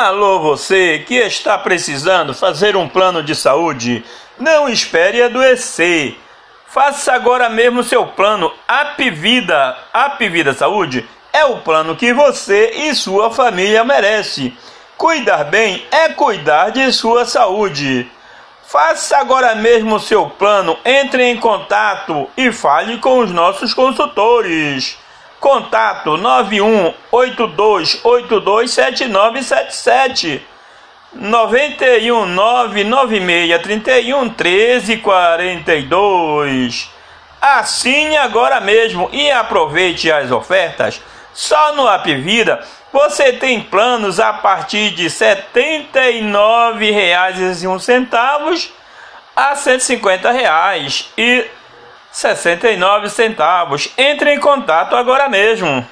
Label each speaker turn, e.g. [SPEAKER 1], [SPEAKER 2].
[SPEAKER 1] Alô, você que está precisando fazer um plano de saúde, não espere adoecer. Faça agora mesmo seu plano Apvida. Apvida Saúde é o plano que você e sua família merece. Cuidar bem é cuidar de sua saúde. Faça agora mesmo seu plano, entre em contato e fale com os nossos consultores. Contato 91 82827977 91 996 31 13 42 Assine agora mesmo e aproveite as ofertas. Só no Apvida você tem planos a partir de R$ 79,01 a 150 reais. E 69 centavos. Entre em contato agora mesmo.